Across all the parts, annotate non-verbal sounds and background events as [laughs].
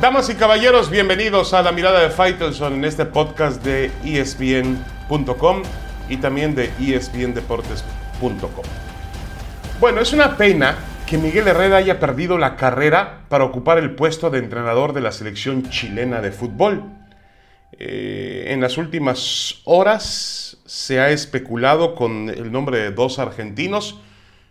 Damas y caballeros, bienvenidos a la mirada de Faitelson en este podcast de ESPN.com y también de ESPNDeportes.com. Bueno, es una pena que Miguel Herrera haya perdido la carrera para ocupar el puesto de entrenador de la selección chilena de fútbol. Eh, en las últimas horas se ha especulado con el nombre de dos argentinos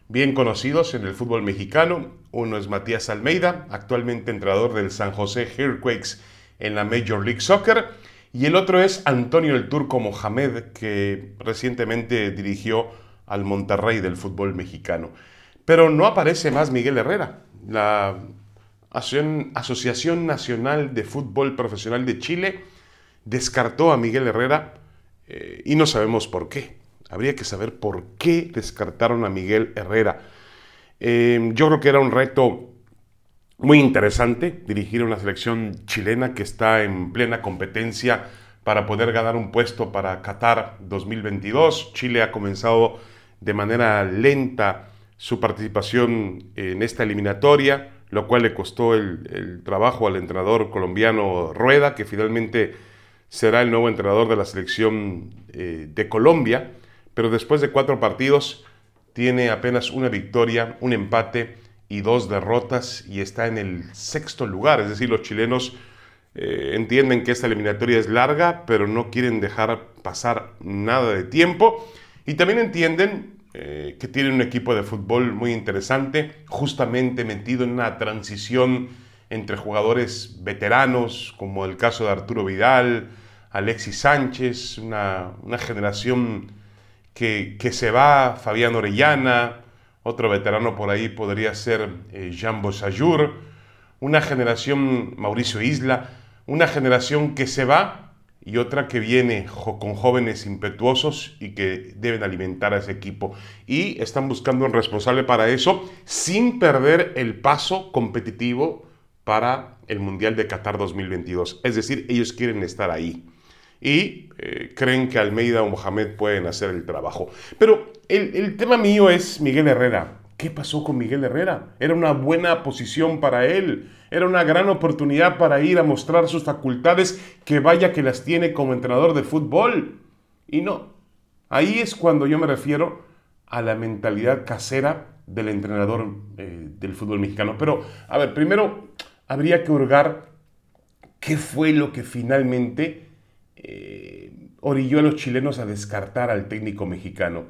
bien conocidos en el fútbol mexicano. Uno es Matías Almeida, actualmente entrenador del San José Earthquakes en la Major League Soccer. Y el otro es Antonio el Turco Mohamed, que recientemente dirigió al Monterrey del fútbol mexicano. Pero no aparece más Miguel Herrera. La Asociación Nacional de Fútbol Profesional de Chile descartó a Miguel Herrera eh, y no sabemos por qué. Habría que saber por qué descartaron a Miguel Herrera. Eh, yo creo que era un reto muy interesante dirigir una selección chilena que está en plena competencia para poder ganar un puesto para Qatar 2022. Chile ha comenzado de manera lenta su participación en esta eliminatoria, lo cual le costó el trabajo al entrenador colombiano Rueda, que finalmente será el nuevo entrenador de la selección eh, de Colombia, pero después de cuatro partidos tiene apenas una victoria, un empate y dos derrotas y está en el sexto lugar. Es decir, los chilenos eh, entienden que esta eliminatoria es larga, pero no quieren dejar pasar nada de tiempo. Y también entienden eh, que tienen un equipo de fútbol muy interesante, justamente metido en una transición entre jugadores veteranos, como el caso de Arturo Vidal, Alexis Sánchez, una, generación que, se va, Fabián Orellana, otro veterano por ahí podría ser eh, Jean Bossayur, una generación, Mauricio Isla, una generación que se va y otra que viene con jóvenes impetuosos y que deben alimentar a ese equipo. Y están buscando un responsable para eso sin perder el paso competitivo para el Mundial de Qatar 2022. Es decir, ellos quieren estar ahí y eh, creen que Almeida o Mohamed pueden hacer el trabajo. Pero el, tema mío es Miguel Herrera. ¿Qué pasó con Miguel Herrera? Era una buena posición para él, era una gran oportunidad para ir a mostrar sus facultades, que vaya que las tiene como entrenador de fútbol. Y no, ahí es cuando yo me refiero a la mentalidad casera del entrenador eh, del fútbol mexicano. Pero, a ver, primero habría que hurgar qué fue lo que finalmente eh, orilló a los chilenos a descartar al técnico mexicano.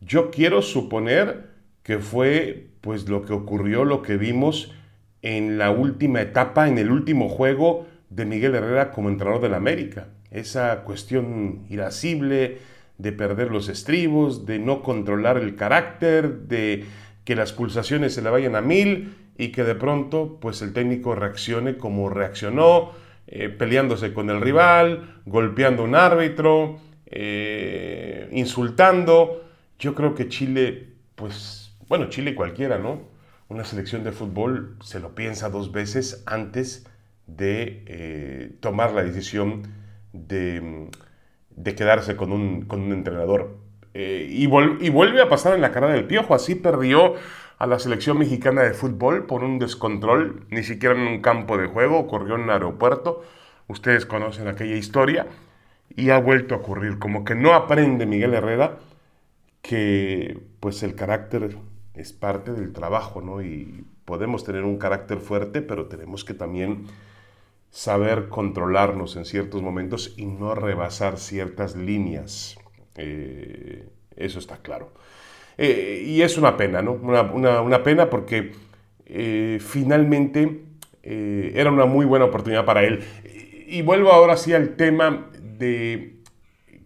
Yo quiero suponer que fue pues lo que ocurrió, lo que vimos en la última etapa, en el último juego de Miguel Herrera como entrenador del América. Esa cuestión irascible de perder los estribos, de no controlar el carácter, de que las pulsaciones se le vayan a mil y que de pronto pues el técnico reaccione como reaccionó, eh, peleándose con el rival, golpeando a un árbitro, eh, insultando. Yo creo que Chile, pues, bueno, Chile cualquiera, ¿no? Una selección de fútbol se lo piensa dos veces antes de eh, tomar la decisión de, quedarse con un, entrenador. y, y, vuelve a pasar en la cara del piojo. Así perdió a la selección mexicana de fútbol por un descontrol, ni siquiera en un campo de juego, ocurrió en un aeropuerto, ustedes conocen aquella historia, y ha vuelto a ocurrir, como que no aprende Miguel Herrera que pues el carácter es parte del trabajo, ¿no? Y podemos tener un carácter fuerte, pero tenemos que también saber controlarnos en ciertos momentos y no rebasar ciertas líneas. Eh, eso está claro. Eh, y es una pena, ¿no? Una, pena porque eh, finalmente eh, era una muy buena oportunidad para él. Y, vuelvo ahora sí al tema de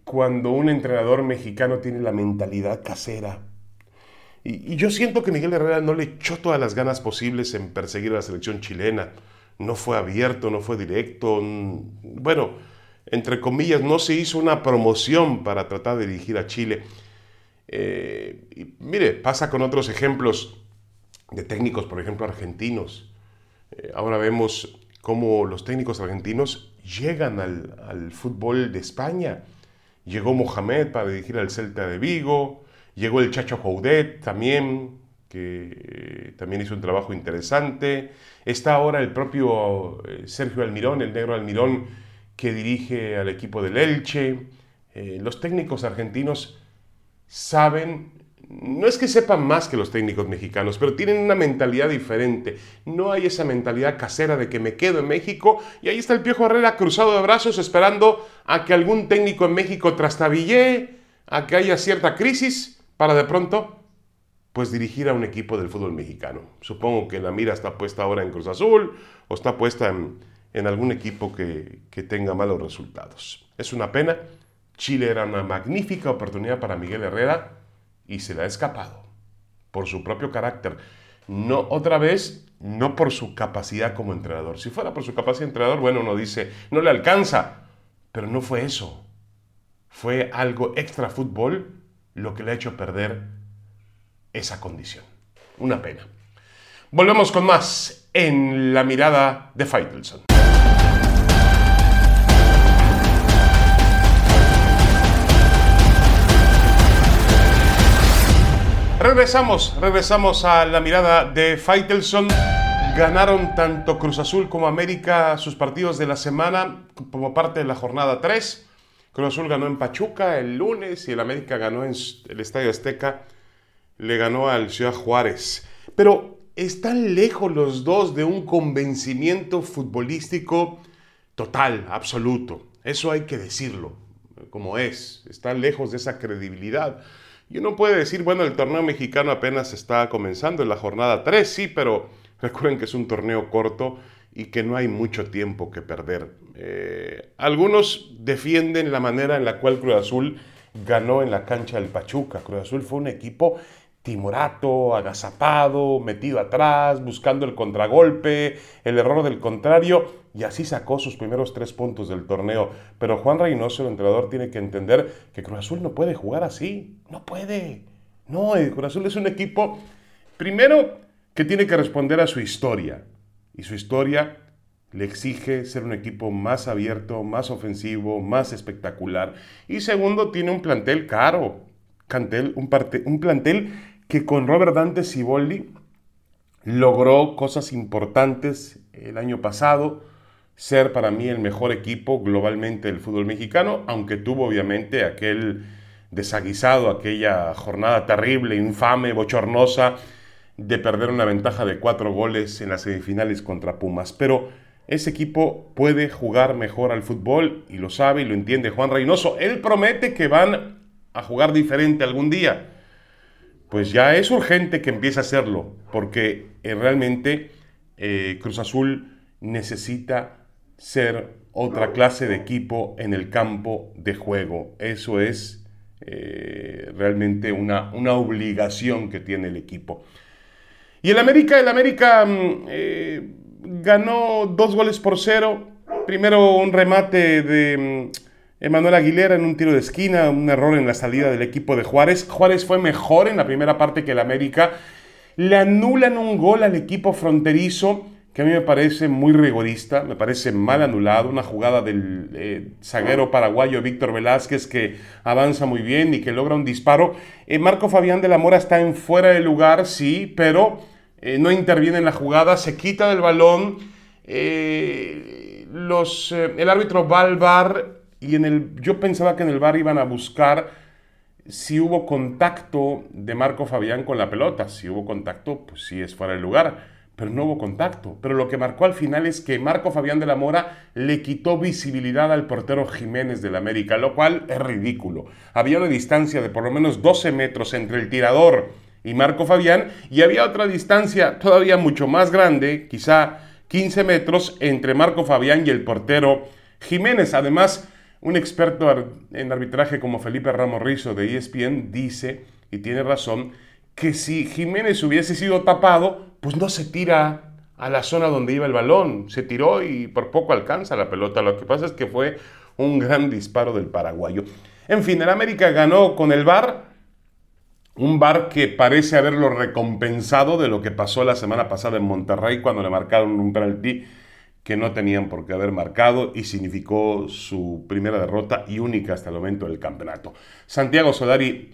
cuando un entrenador mexicano tiene la mentalidad casera. Y, y yo siento que Miguel Herrera no le echó todas las ganas posibles en perseguir a la selección chilena. No fue abierto, no fue directo. Bueno, entre comillas, no se hizo una promoción para tratar de dirigir a Chile. Eh, y mire, pasa con otros ejemplos de técnicos, por ejemplo, argentinos. Eh, ahora vemos cómo los técnicos argentinos llegan al, fútbol de España. Llegó Mohamed para dirigir al Celta de Vigo, llegó el Chacho Coudet también que eh, también hizo un trabajo interesante. Está ahora el propio Sergio Almirón, el negro Almirón, que dirige al equipo del Elche. Los técnicos argentinos saben, no es que sepan más que los técnicos mexicanos, pero tienen una mentalidad diferente. No hay esa mentalidad casera de que me quedo en México y ahí está el Piojo Herrera cruzado de brazos esperando a que algún técnico en México trastabille, a que haya cierta crisis para de pronto pues dirigir a un equipo del fútbol mexicano. Supongo que la mira está puesta ahora en Cruz Azul o está puesta en, algún equipo que, que tenga malos resultados. Es una pena. Chile era una magnífica oportunidad para Miguel Herrera y se le ha escapado por su propio carácter. No, otra vez, no por su capacidad como entrenador. Si fuera por su capacidad de entrenador, bueno, uno dice, no le alcanza. Pero no fue eso. Fue algo extra fútbol lo que le ha hecho perder esa condición. Una pena. Volvemos con más en la mirada de Faitelson. Regresamos, regresamos a la mirada de Faitelson. Ganaron tanto Cruz Azul como América sus partidos de la semana como parte de la jornada 3. Cruz Azul ganó en Pachuca el lunes y el América ganó en el Estadio Azteca le ganó al Ciudad Juárez. Pero están lejos los dos de un convencimiento futbolístico total, absoluto. Eso hay que decirlo, como es. Están lejos de esa credibilidad. Y uno puede decir, bueno, el torneo mexicano apenas está comenzando en la jornada 3, sí, pero [laughs] recuerden que es un torneo corto y que no hay mucho tiempo que perder. Eh, algunos defienden la manera en la cual Cruz Azul ganó en la cancha del Pachuca. Cruz Azul fue un equipo timorato, agazapado, metido atrás, buscando el contragolpe, el error del contrario, y así sacó sus primeros tres puntos del torneo. Pero Juan Reynoso, el entrenador, tiene que entender que Cruz Azul no puede jugar así, no puede. No, Cruz Azul es un equipo, primero, que tiene que responder a su historia, y su historia le exige ser un equipo más abierto, más ofensivo, más espectacular. Y segundo, tiene un plantel caro, un plantel que con Robert Dante Siboldi logró cosas importantes el año pasado, ser para mí el mejor equipo globalmente del fútbol mexicano, aunque tuvo obviamente aquel desaguisado, aquella jornada terrible, infame, bochornosa, de perder una ventaja de cuatro goles en las semifinales contra Pumas. Pero ese equipo puede jugar mejor al fútbol y lo sabe y lo entiende Juan Reynoso. Él promete que van a jugar diferente algún día pues ya es urgente que empiece a hacerlo, porque eh, realmente eh, Cruz Azul necesita ser otra clase de equipo en el campo de juego. Eso es eh, realmente una, una, obligación que tiene el equipo. Y el América, el América mm, ganó dos goles por cero. Primero un remate de mm, Emanuel Aguilera en un tiro de esquina, un error en la salida del equipo de Juárez. Juárez fue mejor en la primera parte que el América. Le anulan un gol al equipo fronterizo que a mí me parece muy rigorista, me parece mal anulado, una jugada del eh, zaguero paraguayo Víctor Velázquez que avanza muy bien y que logra un disparo. Eh, Marco Fabián de la Mora está en fuera de lugar, sí, pero eh, no interviene en la jugada, se quita del balón. el árbitro va al bar y en el, yo pensaba que en el bar iban a buscar si hubo contacto de Marco Fabián con la pelota. Si hubo contacto, pues sí es fuera de lugar. Pero no hubo contacto. Pero lo que marcó al final es que Marco Fabián de la Mora le quitó visibilidad al portero Jiménez del América, lo cual es ridículo. Había una distancia de por lo menos 12 metros entre el tirador y Marco Fabián y había otra distancia todavía mucho más grande, quizá 15 metros, entre Marco Fabián y el portero Jiménez. Además, un experto en arbitraje como Felipe Ramos Rizo de ESPN dice, y tiene razón, que si Jiménez hubiese sido tapado, pues no se tira a la zona donde iba el balón. Se tiró y por poco alcanza la pelota. Lo que pasa es que fue un gran disparo del paraguayo. En fin, el América ganó con el VAR, un VAR que parece haberlo recompensado de lo que pasó la semana pasada en Monterrey cuando le marcaron un penalti que no tenían por qué haber marcado y significó su primera derrota y única hasta el momento del campeonato. Santiago Solari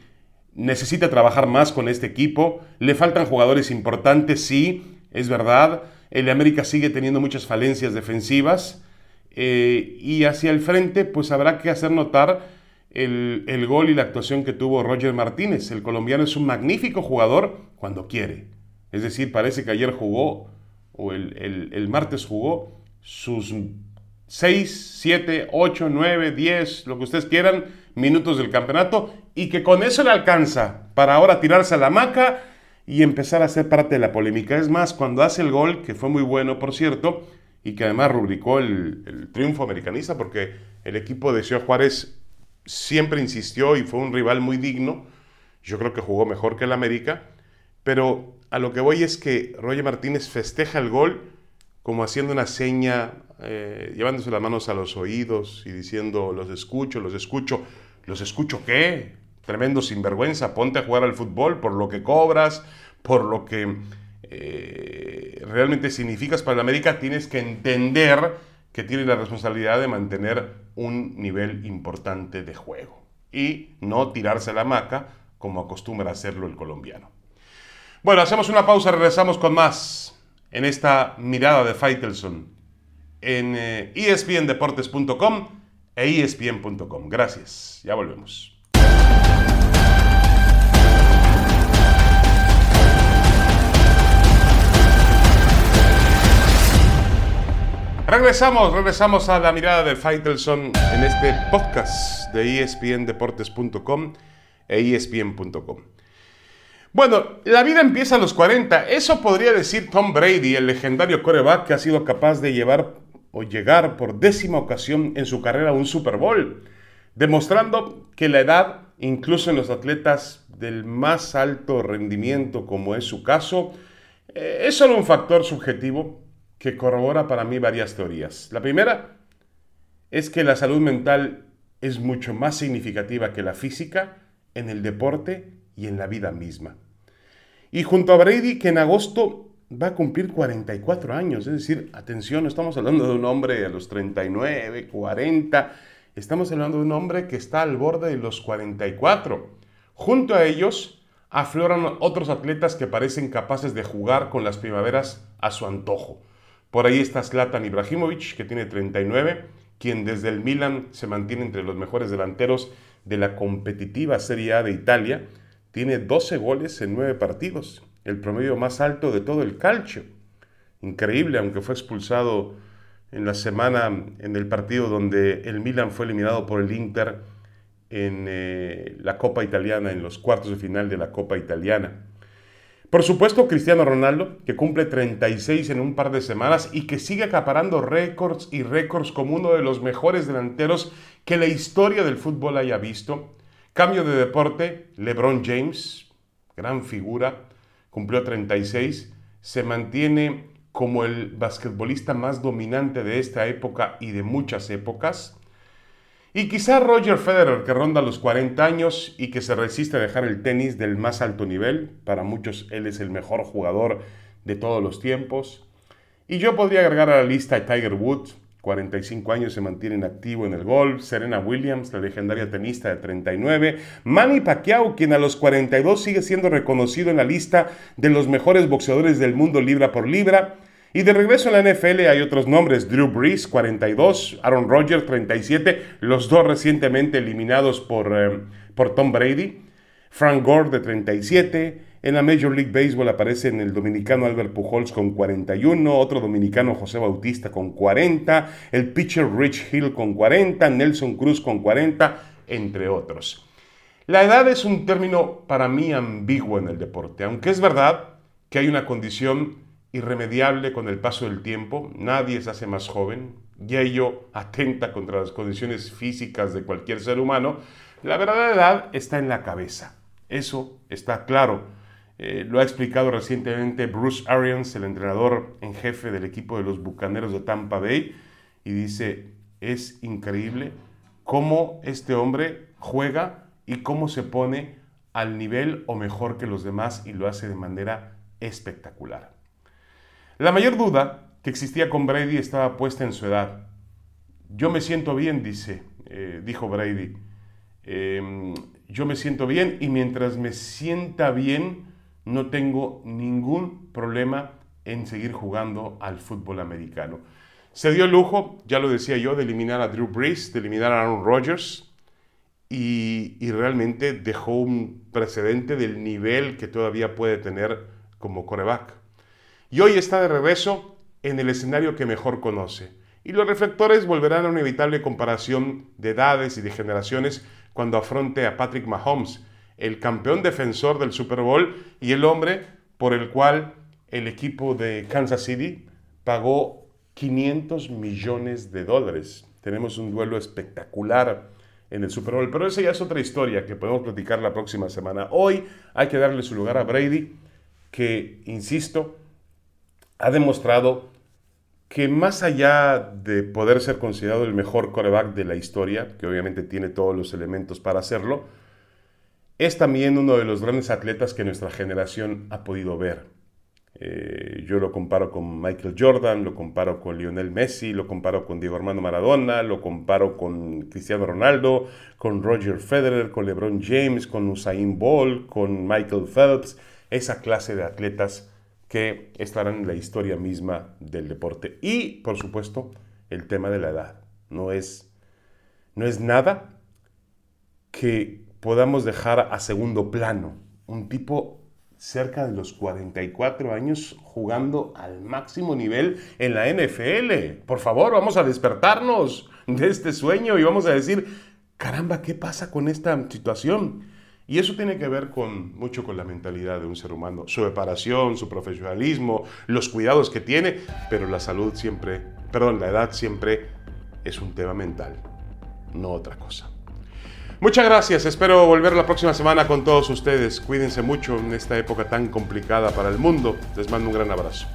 necesita trabajar más con este equipo. Le faltan jugadores importantes, sí, es verdad. El América sigue teniendo muchas falencias defensivas. Eh, y hacia el frente, pues habrá que hacer notar el, el, gol y la actuación que tuvo Roger Martínez. El colombiano es un magnífico jugador cuando quiere. Es decir, parece que ayer jugó, o el, el, el martes jugó, sus 6, 7, 8, 9, 10, lo que ustedes quieran, minutos del campeonato y que con eso le alcanza para ahora tirarse a la hamaca y empezar a ser parte de la polémica. Es más, cuando hace el gol, que fue muy bueno, por cierto, y que además rubricó el, el triunfo americanista, porque el equipo de Ciudad Juárez siempre insistió y fue un rival muy digno. Yo creo que jugó mejor que el América, pero a lo que voy es que Roger Martínez festeja el gol como haciendo una seña, eh, llevándose las manos a los oídos y diciendo, los escucho, los escucho. ¿Los escucho qué? Tremendo sinvergüenza, ponte a jugar al fútbol por lo que cobras, por lo que eh, realmente significas para la América, tienes que entender que tienes la responsabilidad de mantener un nivel importante de juego y no tirarse a la maca como acostumbra hacerlo el colombiano. Bueno, hacemos una pausa, regresamos con más en esta mirada de Faitelson en eh, espndeportes.com e espn.com. Gracias, ya volvemos. Regresamos, regresamos a la mirada de Faitelson en este podcast de espndeportes.com e espn.com. Bueno, la vida empieza a los 40. Eso podría decir Tom Brady, el legendario coreback que ha sido capaz de llevar o llegar por décima ocasión en su carrera a un Super Bowl, demostrando que la edad, incluso en los atletas del más alto rendimiento, como es su caso, eh, es solo un factor subjetivo que corrobora para mí varias teorías. La primera es que la salud mental es mucho más significativa que la física en el deporte y en la vida misma. Y junto a Brady, que en agosto va a cumplir 44 años, es decir, atención, estamos hablando de un hombre a los 39, 40, estamos hablando de un hombre que está al borde de los 44. Junto a ellos afloran otros atletas que parecen capaces de jugar con las primaveras a su antojo. Por ahí está Zlatan Ibrahimovic, que tiene 39, quien desde el Milan se mantiene entre los mejores delanteros de la competitiva Serie A de Italia, tiene 12 goles en 9 partidos, el promedio más alto de todo el calcio. Increíble, aunque fue expulsado en la semana en el partido donde el Milan fue eliminado por el Inter en eh, la Copa Italiana, en los cuartos de final de la Copa Italiana. Por supuesto, Cristiano Ronaldo, que cumple 36 en un par de semanas y que sigue acaparando récords y récords como uno de los mejores delanteros que la historia del fútbol haya visto. Cambio de deporte, LeBron James, gran figura, cumplió 36, se mantiene como el basquetbolista más dominante de esta época y de muchas épocas. Y quizá Roger Federer, que ronda los 40 años y que se resiste a dejar el tenis del más alto nivel. Para muchos él es el mejor jugador de todos los tiempos. Y yo podría agregar a la lista a Tiger Woods, 45 años se mantiene en activo en el golf, Serena Williams, la legendaria tenista de 39, Manny Pacquiao, quien a los 42 sigue siendo reconocido en la lista de los mejores boxeadores del mundo libra por libra, y de regreso en la NFL hay otros nombres, Drew Brees 42, Aaron Rodgers 37, los dos recientemente eliminados por, eh, por Tom Brady, Frank Gore de 37, en la Major League Baseball aparecen el dominicano Albert Pujols con 41, otro dominicano José Bautista con 40, el pitcher Rich Hill con 40, Nelson Cruz con 40, entre otros. La edad es un término para mí ambiguo en el deporte, aunque es verdad que hay una condición irremediable con el paso del tiempo, nadie se hace más joven, y ello atenta contra las condiciones físicas de cualquier ser humano, la verdadera edad está en la cabeza. Eso está claro. Eh, lo ha explicado recientemente Bruce Arians, el entrenador en jefe del equipo de los Bucaneros de Tampa Bay, y dice, es increíble cómo este hombre juega y cómo se pone al nivel o mejor que los demás y lo hace de manera espectacular. La mayor duda que existía con Brady estaba puesta en su edad. Yo me siento bien, dice, eh, dijo Brady. Em, yo me siento bien y mientras me sienta bien, no tengo ningún problema en seguir jugando al fútbol americano. Se dio el lujo, ya lo decía yo, de eliminar a Drew Brees, de eliminar a Aaron Rodgers y, realmente dejó un precedente del nivel que todavía puede tener como coreback. Y hoy está de regreso en el escenario que mejor conoce. Y los reflectores volverán a una inevitable comparación de edades y de generaciones cuando afronte a Patrick Mahomes, el campeón defensor del Super Bowl y el hombre por el cual el equipo de Kansas City pagó 500 millones de dólares. Tenemos un duelo espectacular en el Super Bowl, pero esa ya es otra historia que podemos platicar la próxima semana. Hoy hay que darle su lugar a Brady, que, insisto, ha demostrado que más allá de poder ser considerado el mejor coreback de la historia, que obviamente tiene todos los elementos para hacerlo, es también uno de los grandes atletas que nuestra generación ha podido ver. Eh, yo lo comparo con Michael Jordan, lo comparo con Lionel Messi, lo comparo con Diego Armando Maradona, lo comparo con Cristiano Ronaldo, con Roger Federer, con LeBron James, con Usain Bolt, con Michael Phelps, esa clase de atletas que estarán en la historia misma del deporte. Y, por supuesto, el tema de la edad. No es, no es nada que podamos dejar a segundo plano. Un tipo cerca de los 44 años jugando al máximo nivel en la NFL. Por favor, vamos a despertarnos de este sueño y vamos a decir, caramba, ¿qué pasa con esta situación? Y eso tiene que ver con mucho con la mentalidad de un ser humano, su preparación, su profesionalismo, los cuidados que tiene, pero la salud siempre, perdón, la edad siempre es un tema mental, no otra cosa. Muchas gracias, espero volver la próxima semana con todos ustedes. Cuídense mucho en esta época tan complicada para el mundo. Les mando un gran abrazo.